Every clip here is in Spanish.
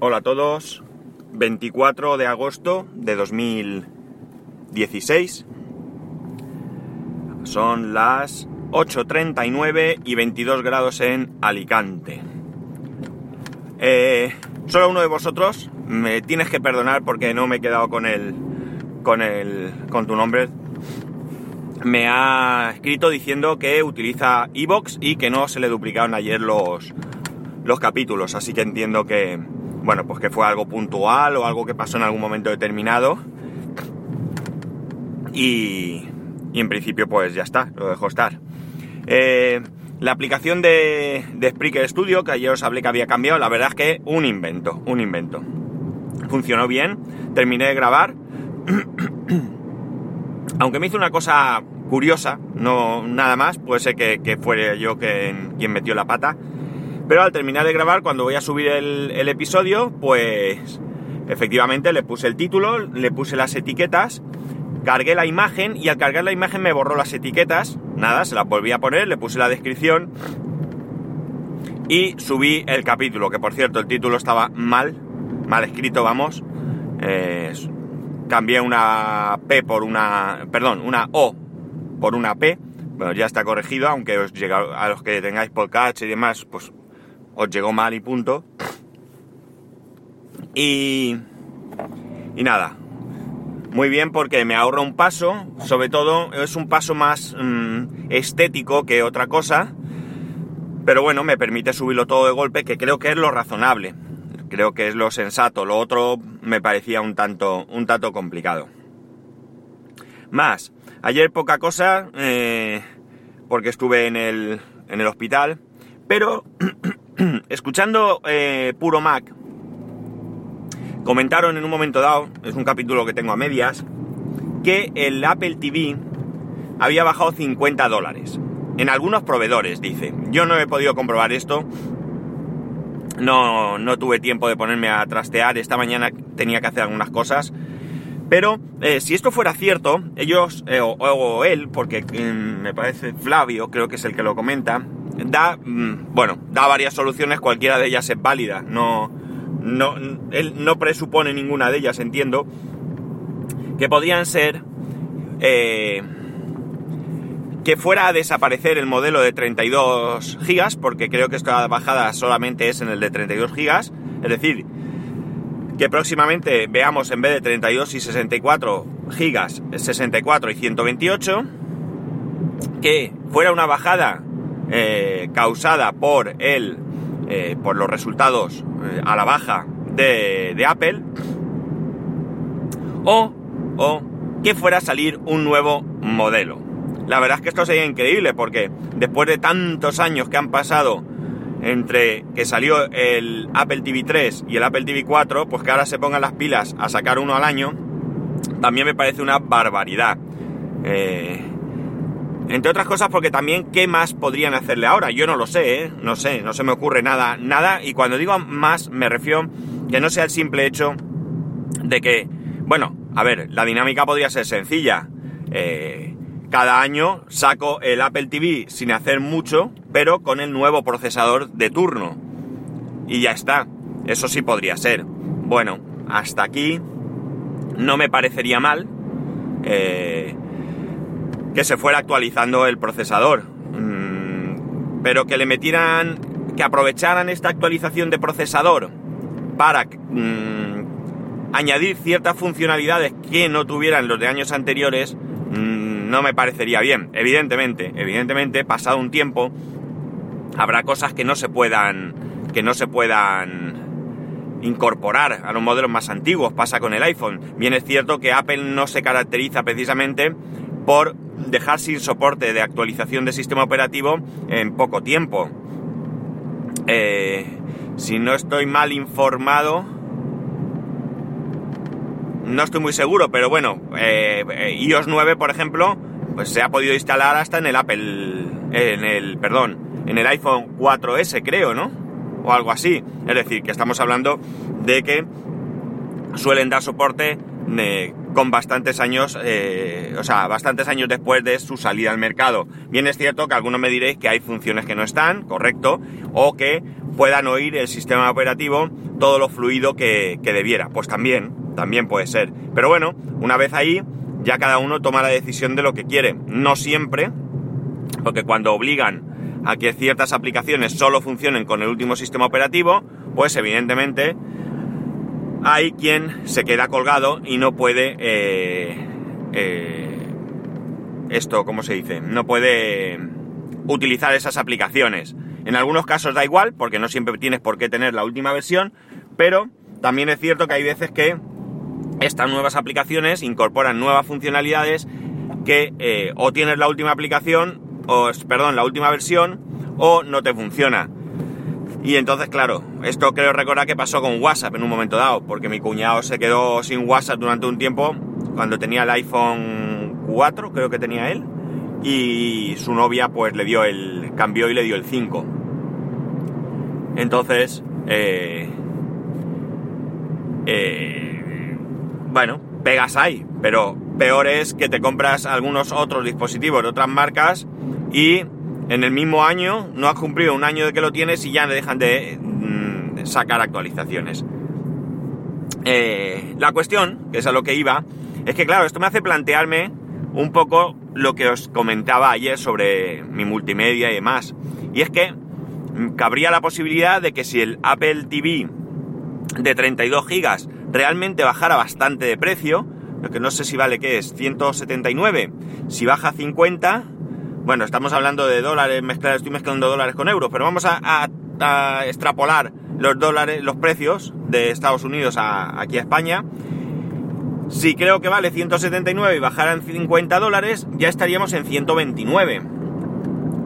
Hola a todos. 24 de agosto de 2016. Son las 8.39 y 22 grados en Alicante. Eh, solo uno de vosotros me tienes que perdonar porque no me he quedado con el con el con tu nombre. Me ha escrito diciendo que utiliza iBox y que no se le duplicaron ayer los los capítulos, así que entiendo que bueno, pues que fue algo puntual o algo que pasó en algún momento determinado. Y, en principio pues ya está, lo dejo estar. Eh, la aplicación de, de Spreaker Studio, que ayer os hablé que había cambiado, la verdad es que un invento, un invento. Funcionó bien, terminé de grabar. Aunque me hizo una cosa curiosa, no nada más, puede ser que, que fuera yo quien metió la pata. Pero al terminar de grabar, cuando voy a subir el, episodio, pues efectivamente le puse el título, le puse las etiquetas, cargué la imagen y al cargar la imagen me borró las etiquetas. Nada, se las volví a poner, le puse la descripción y subí el capítulo, que por cierto el título estaba mal, mal escrito, vamos. Eh, cambié una P por una, perdón, una O por una P. Bueno, ya está corregido, aunque os llega, a los que tengáis podcast y demás, pues os llegó mal y punto. Y, y nada, muy bien porque me ahorro un paso, sobre todo es un paso más mmm, estético que otra cosa, pero bueno, me permite subirlo todo de golpe, que creo que es lo razonable, creo que es lo sensato, lo otro me parecía un tanto, un tanto complicado. Más, ayer poca cosa, eh, porque estuve en el, en el hospital, pero escuchando eh, Puro Mac, comentaron en un momento dado, es un capítulo que tengo a medias, que el Apple TV había bajado 50 dólares. En algunos proveedores, dice. Yo no he podido comprobar esto. No, no tuve tiempo de ponerme a trastear. Esta mañana tenía que hacer algunas cosas. Pero eh, si esto fuera cierto, ellos, eh, o, él, porque eh, me parece Flavio, creo que es el que lo comenta, da, mm, bueno, da varias soluciones, cualquiera de ellas es válida. No, no, él no presupone ninguna de ellas, entiendo, que podrían ser eh, que fuera a desaparecer el modelo de 32 gigas, porque creo que esta bajada solamente es en el de 32 gigas, es decir, que próximamente veamos en vez de 32 y 64 gigas, 64 y 128, que fuera una bajada eh, causada por el eh, por los resultados eh, a la baja de, de Apple, o, o que fuera a salir un nuevo modelo. La verdad es que esto sería increíble porque después de tantos años que han pasado entre que salió el Apple TV 3 y el Apple TV 4, pues que ahora se pongan las pilas a sacar uno al año, también me parece una barbaridad. Eh, entre otras cosas porque también qué más podrían hacerle ahora. Yo no lo sé, ¿eh? no sé, no se me ocurre nada, nada. Y cuando digo más me refiero que no sea el simple hecho de que, bueno, a ver, la dinámica podría ser sencilla. Eh, cada año saco el Apple TV sin hacer mucho, pero con el nuevo procesador de turno. Y ya está. Eso sí podría ser. Bueno, hasta aquí no me parecería mal. Eh, que se fuera actualizando el procesador. Mm, pero que le metieran, que aprovecharan esta actualización de procesador para mm, añadir ciertas funcionalidades que no tuvieran los de años anteriores, mm, no me parecería bien. Evidentemente, evidentemente, pasado un tiempo, habrá cosas que no se puedan, que no se puedan incorporar a los modelos más antiguos. Pasa con el iPhone. Bien es cierto que Apple no se caracteriza precisamente por dejar sin soporte de actualización de sistema operativo en poco tiempo. Eh, si no estoy mal informado, no estoy muy seguro, pero bueno, eh, iOS 9, por ejemplo, pues se ha podido instalar hasta en el Apple, en el, perdón, en el iPhone 4S, creo, ¿no? O algo así. Es decir, que estamos hablando de que suelen dar soporte de con bastantes años, eh, o sea, bastantes años después de su salida al mercado. Bien es cierto que algunos me diréis que hay funciones que no están, correcto, o que puedan oír el sistema operativo todo lo fluido que, que debiera. Pues también, también puede ser. Pero bueno, una vez ahí, ya cada uno toma la decisión de lo que quiere. No siempre, porque cuando obligan a que ciertas aplicaciones solo funcionen con el último sistema operativo, pues evidentemente hay quien se queda colgado y no puede... Eh, eh, esto, ¿cómo se dice? No puede utilizar esas aplicaciones. En algunos casos da igual, porque no siempre tienes por qué tener la última versión, pero también es cierto que hay veces que estas nuevas aplicaciones incorporan nuevas funcionalidades que eh, o tienes la última aplicación, o perdón, la última versión, o no te funciona. Y entonces, claro, esto creo recordar que pasó con WhatsApp en un momento dado, porque mi cuñado se quedó sin WhatsApp durante un tiempo cuando tenía el iPhone 4, creo que tenía él, y su novia pues le dio el, cambió y le dio el 5. Entonces, eh, eh, bueno, pegas hay, pero peor es que te compras algunos otros dispositivos de otras marcas y en el mismo año, no has cumplido un año de que lo tienes y ya le dejan de mm, sacar actualizaciones. Eh, la cuestión, que es a lo que iba, es que claro, esto me hace plantearme un poco lo que os comentaba ayer sobre mi multimedia y demás. Y es que cabría la posibilidad de que si el Apple TV de 32 gigas realmente bajara bastante de precio, lo que no sé si vale qué es, 179, si baja 50, bueno, estamos hablando de dólares, estoy mezclando dólares con euros, pero vamos a, extrapolar los dólares, los precios de Estados Unidos a, aquí a España. Si creo que vale 179 y bajaran 50 dólares, ya estaríamos en 129.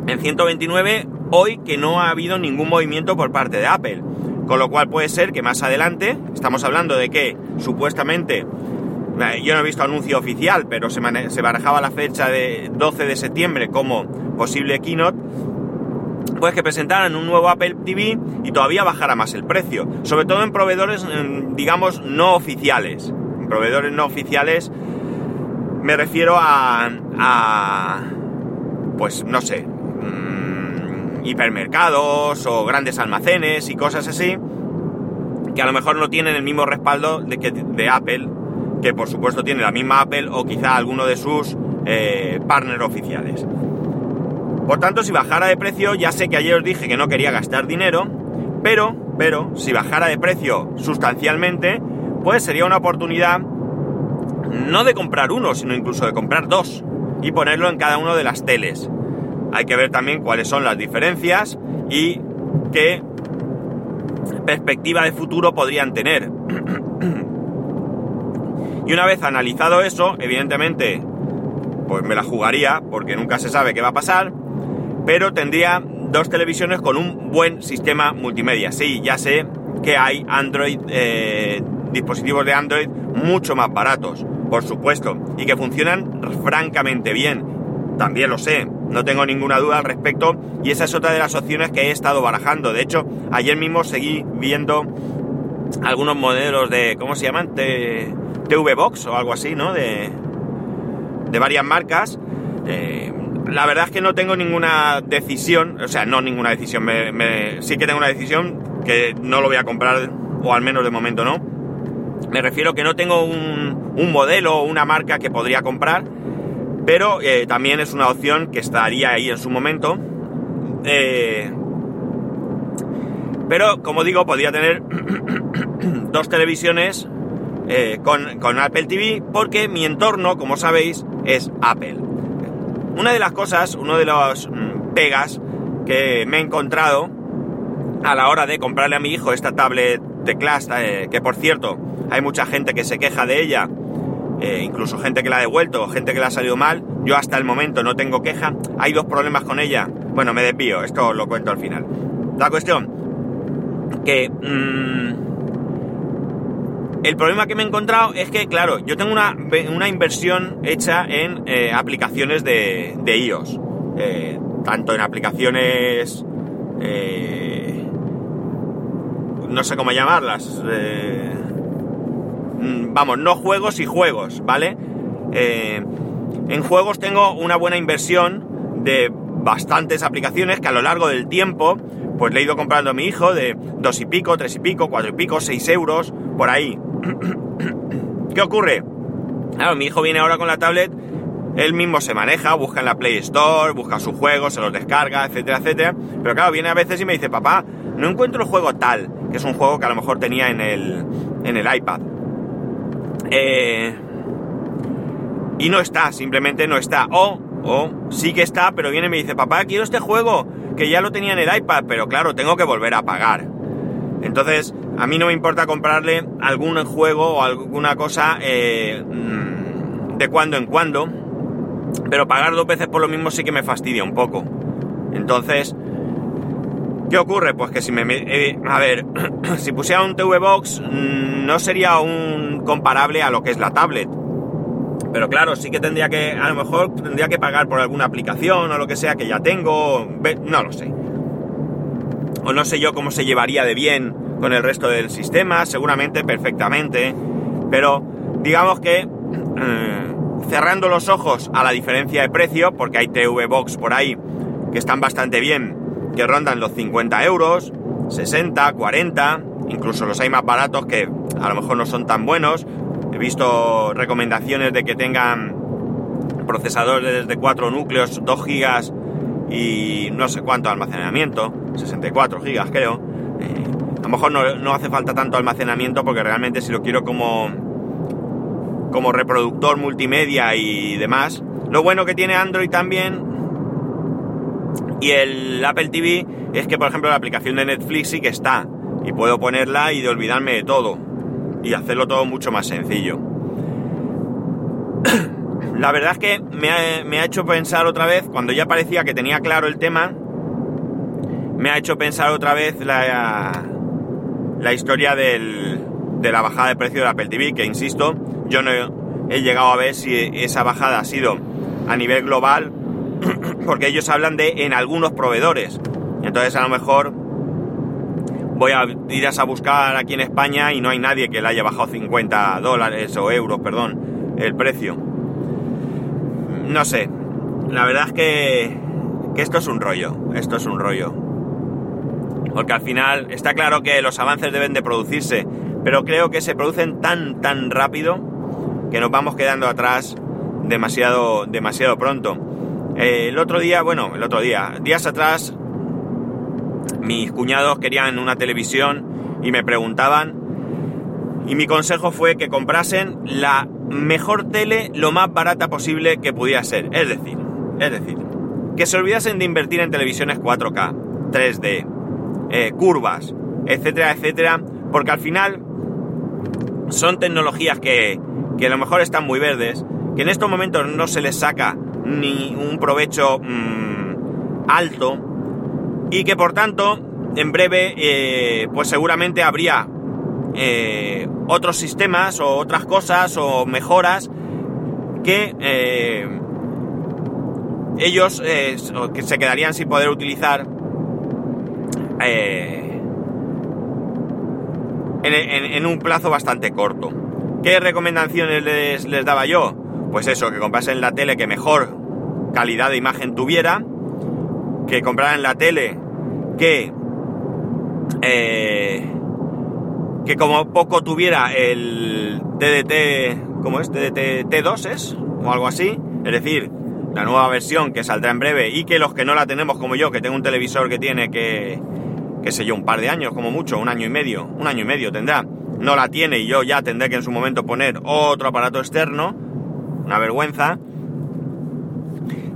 En 129 hoy que no ha habido ningún movimiento por parte de Apple. Con lo cual puede ser que más adelante, estamos hablando de que supuestamente yo no he visto anuncio oficial, pero se, se barajaba la fecha de 12 de septiembre como posible keynote, pues que presentaran un nuevo Apple TV y todavía bajara más el precio. Sobre todo en proveedores, digamos, no oficiales. En proveedores no oficiales me refiero a, a pues no sé, mm, hipermercados o grandes almacenes y cosas así, que a lo mejor no tienen el mismo respaldo de, que, de Apple que por supuesto tiene la misma Apple o quizá alguno de sus eh, partners oficiales. Por tanto, si bajara de precio, ya sé que ayer os dije que no quería gastar dinero, pero, pero, si bajara de precio sustancialmente, pues sería una oportunidad no de comprar uno, sino incluso de comprar dos y ponerlo en cada uno de las teles. Hay que ver también cuáles son las diferencias y qué perspectiva de futuro podrían tener. Y una vez analizado eso, evidentemente, pues me la jugaría, porque nunca se sabe qué va a pasar, pero tendría dos televisiones con un buen sistema multimedia. Sí, ya sé que hay Android, eh, dispositivos de Android mucho más baratos, por supuesto, y que funcionan francamente bien. También lo sé, no tengo ninguna duda al respecto, y esa es otra de las opciones que he estado barajando. De hecho, ayer mismo seguí viendo algunos modelos de, ¿cómo se llaman? TV Box o algo así, ¿no? De, de varias marcas. Eh, la verdad es que no tengo ninguna decisión, o sea, no ninguna decisión, me, sí que tengo una decisión que no lo voy a comprar, o al menos de momento no. Me refiero que no tengo un, un modelo o una marca que podría comprar, pero eh, también es una opción que estaría ahí en su momento. Eh, pero, como digo, podría tener dos televisiones eh, con, Apple TV porque mi entorno, como sabéis, es Apple. Una de las cosas, uno de los mm, pegas que me he encontrado a la hora de comprarle a mi hijo esta tablet de Class, eh, que por cierto, hay mucha gente que se queja de ella, eh, incluso gente que la ha devuelto, gente que la ha salido mal. Yo hasta el momento no tengo queja. Hay dos problemas con ella. Bueno, me desvío, esto lo cuento al final. La cuestión, que... Mm, el problema que me he encontrado es que, claro, yo tengo una, inversión hecha en eh, aplicaciones de, iOS. Eh, tanto en aplicaciones... Eh, no sé cómo llamarlas. mm, vamos, no juegos y juegos, ¿vale? En juegos tengo una buena inversión de bastantes aplicaciones que a lo largo del tiempo, pues le he ido comprando a mi hijo de dos y pico, tres y pico, cuatro y pico, seis euros, por ahí. ¿Qué ocurre? Claro, mi hijo viene ahora con la tablet, él mismo se maneja, busca en la Play Store, busca sus juegos, se los descarga, etcétera, etcétera. Pero claro, viene a veces y me dice, papá, no encuentro el juego tal, que es un juego que a lo mejor tenía en el, en el iPad. Eh, y no está, simplemente no está. O, o sí que está, pero viene y me dice, papá, quiero este juego, que ya lo tenía en el iPad, pero claro, tengo que volver a pagar. Entonces, a mí no me importa comprarle algún juego o alguna cosa eh, mm, de cuando en cuando, pero pagar dos veces por lo mismo sí que me fastidia un poco. Entonces, ¿qué ocurre? Pues que si me... Eh, a ver, si pusiera un TV Box mm, no sería un comparable a lo que es la tablet pero claro, sí que tendría que, a lo mejor tendría que pagar por alguna aplicación o lo que sea que ya tengo, no lo sé. O no sé yo cómo se llevaría de bien con el resto del sistema, seguramente perfectamente, pero digamos que eh, cerrando los ojos a la diferencia de precio, porque hay TV Box por ahí que están bastante bien, que rondan los 50 euros, 60, 40, incluso los hay más baratos que a lo mejor no son tan buenos, He visto recomendaciones de que tengan procesadores de 4 núcleos, 2 gigas y no sé cuánto almacenamiento, 64 gigas creo. Eh, a lo mejor no, hace falta tanto almacenamiento porque realmente si lo quiero como, como reproductor multimedia y demás. Lo bueno que tiene Android también y el Apple TV es que por ejemplo la aplicación de Netflix sí que está y puedo ponerla y de olvidarme de todo y hacerlo todo mucho más sencillo. La verdad es que me ha, hecho pensar otra vez, cuando ya parecía que tenía claro el tema, me ha hecho pensar otra vez la, historia de la bajada de precio del Apple TV, que insisto, yo no he llegado a ver si esa bajada ha sido a nivel global, porque ellos hablan de en algunos proveedores. Entonces a lo mejor voy a ir a buscar aquí en España y no hay nadie que le haya bajado 50 dólares o euros, perdón, el precio. No sé, la verdad es que, que esto es un rollo, esto es un rollo. Porque al final está claro que los avances deben de producirse, pero creo que se producen tan, tan rápido que nos vamos quedando atrás demasiado, demasiado pronto. Eh, el otro día, bueno, el otro día, días atrás mis cuñados querían una televisión y me preguntaban y mi consejo fue que comprasen la mejor tele lo más barata posible que pudiera ser. Es decir, es decir, que se olvidasen de invertir en televisiones 4K, 3D, eh, curvas, etcétera, etcétera, porque al final son tecnologías que, que, a lo mejor están muy verdes, que en estos momentos no se les saca ni un provecho mmm, alto, y que por tanto en breve eh, pues seguramente habría eh, otros sistemas o otras cosas o mejoras que eh, ellos que se quedarían sin poder utilizar en, un plazo bastante corto. ¿Qué recomendaciones les, les daba yo? Pues eso, que comprasen la tele que mejor calidad de imagen tuviera, que compraran la tele que, eh, que como poco tuviera el DDT, ¿cómo es? DDT T2 es, o algo así, es decir, la nueva versión que saldrá en breve y que los que no la tenemos como yo, que tengo un televisor que tiene que, qué sé yo, un par de años como mucho, un año y medio, un año y medio tendrá, no la tiene y yo ya tendré que en su momento poner otro aparato externo, una vergüenza,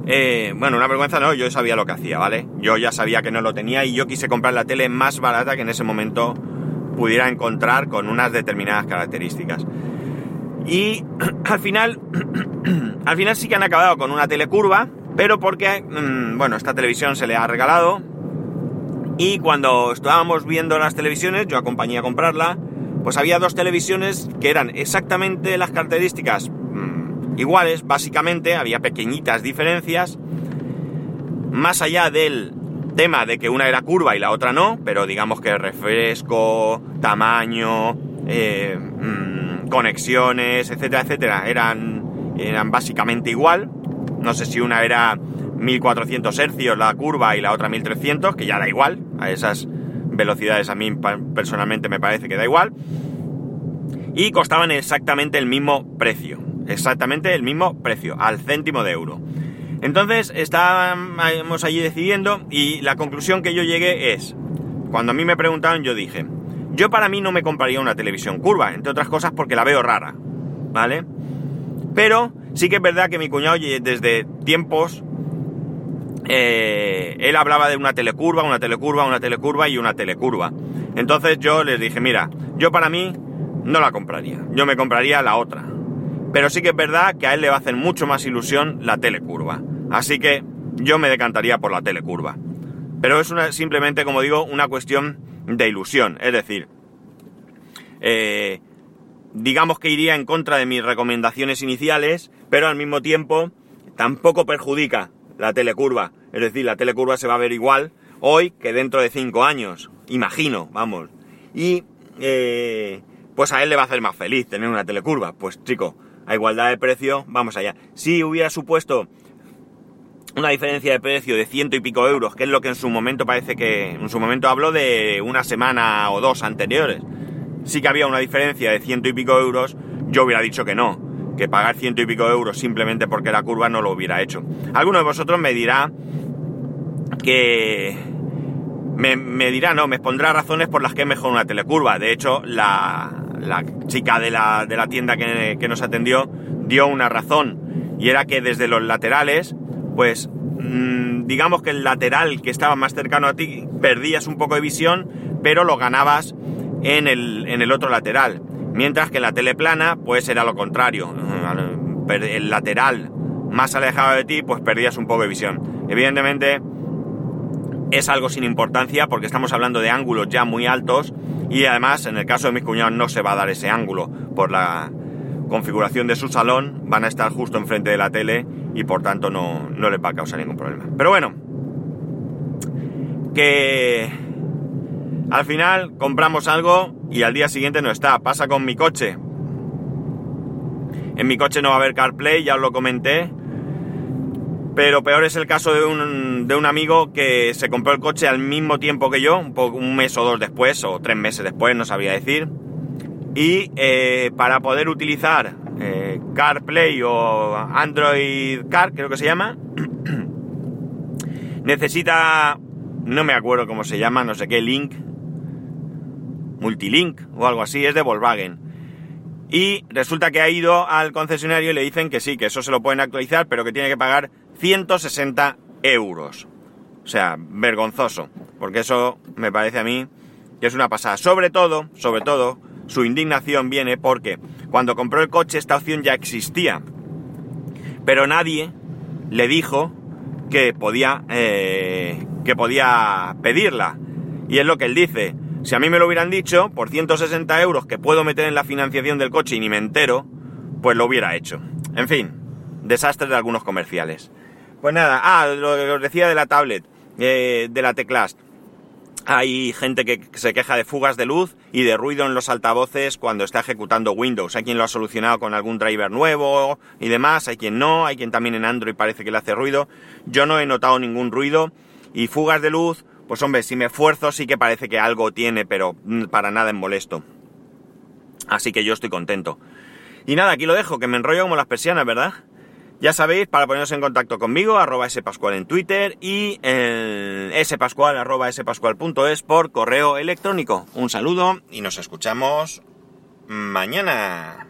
eh, bueno, una vergüenza no, yo sabía lo que hacía, ¿vale? Yo ya sabía que no lo tenía y yo quise comprar la tele más barata que en ese momento pudiera encontrar con unas determinadas características. Y al final, al final sí que han acabado con una tele curva, pero porque, mm, bueno, esta televisión se le ha regalado. Y cuando estábamos viendo las televisiones, yo acompañé a comprarla, pues había dos televisiones que eran exactamente las características iguales, básicamente, había pequeñitas diferencias, más allá del tema de que una era curva y la otra no, pero digamos que refresco, tamaño, eh, mm, conexiones, etcétera, etcétera, eran, eran básicamente igual. No sé si una era 1400 hercios la curva y la otra 1300, que ya da igual. A esas velocidades a mí personalmente me parece que da igual. Y costaban exactamente el mismo precio. Exactamente el mismo precio, al céntimo de euro. Entonces estábamos allí decidiendo y la conclusión que yo llegué es, cuando a mí me preguntaron yo dije, yo para mí no me compraría una televisión curva, entre otras cosas porque la veo rara, ¿vale? Pero sí que es verdad que mi cuñado desde tiempos, eh, él hablaba de una telecurva, una telecurva, una telecurva y una telecurva. Entonces yo les dije, mira, yo para mí no la compraría, yo me compraría la otra. Pero sí que es verdad que a él le va a hacer mucho más ilusión la telecurva. Así que yo me decantaría por la telecurva. Pero es una, simplemente, como digo, una cuestión de ilusión. Es decir, eh, digamos que iría en contra de mis recomendaciones iniciales, pero al mismo tiempo tampoco perjudica la telecurva. Es decir, la telecurva se va a ver igual hoy que dentro de cinco años. Imagino, vamos. Y eh, pues a él le va a hacer más feliz tener una telecurva. Pues chico, a igualdad de precio, vamos allá. Si hubiera supuesto una diferencia de precio de ciento y pico euros, que es lo que en su momento parece que, en su momento habló de una semana o dos anteriores, sí que había una diferencia de ciento y pico euros, yo hubiera dicho que no, que pagar ciento y pico euros simplemente porque la curva no lo hubiera hecho. Alguno de vosotros me dirá que... Me, dirá, no, me pondrá razones por las que es mejor una telecurva. De hecho, la, chica de la, de la tienda que nos atendió dio una razón, y era que desde los laterales pues mm, digamos que el lateral que estaba más cercano a ti perdías un poco de visión, pero lo ganabas en el, en el otro lateral. Mientras que en la teleplana, pues era lo contrario. El lateral más alejado de ti, pues perdías un poco de visión. Evidentemente, es algo sin importancia porque estamos hablando de ángulos ya muy altos y además, en el caso de mis cuñados, no se va a dar ese ángulo por la configuración de su salón. Van a estar justo enfrente de la tele y por tanto no, no les va a causar ningún problema. Pero bueno, que al final compramos algo y al día siguiente no está. Pasa con mi coche. En mi coche no va a haber CarPlay, ya os lo comenté. Pero peor es el caso de un, de un amigo que se compró el coche al mismo tiempo que yo, un, un mes o dos después, o tres meses después, no sabía decir. Y eh, para poder utilizar eh, CarPlay o Android Car, creo que se llama, necesita, no me acuerdo cómo se llama, no sé qué, Link, Multilink o algo así, es de Volkswagen. Y resulta que ha ido al concesionario y le dicen que sí, que eso se lo pueden actualizar, pero que tiene que pagar 160 euros. O sea, vergonzoso, porque eso me parece a mí que es una pasada. Sobre todo, sobre todo, su indignación viene porque cuando compró el coche esta opción ya existía, pero nadie le dijo que podía, eh, que podía pedirla. Y es lo que él dice. Si a mí me lo hubieran dicho, por 160 euros que puedo meter en la financiación del coche y ni me entero, pues lo hubiera hecho. En fin, desastre de algunos comerciales. Pues nada, ah, lo que os decía de la tablet, eh, de la Teclast. Hay gente que se queja de fugas de luz y de ruido en los altavoces cuando está ejecutando Windows. Hay quien lo ha solucionado con algún driver nuevo y demás, hay quien no, hay quien también en Android parece que le hace ruido. Yo no he notado ningún ruido y fugas de luz, pues hombre, si me esfuerzo sí que parece que algo tiene, pero mm, para nada en molesto. Así que yo estoy contento. Y nada, aquí lo dejo, que me enrollo como las persianas, ¿verdad? Ya sabéis, para poneros en contacto conmigo, arroba spascual en Twitter y spascual arroba spascual.es por correo electrónico. Un saludo y nos escuchamos mañana.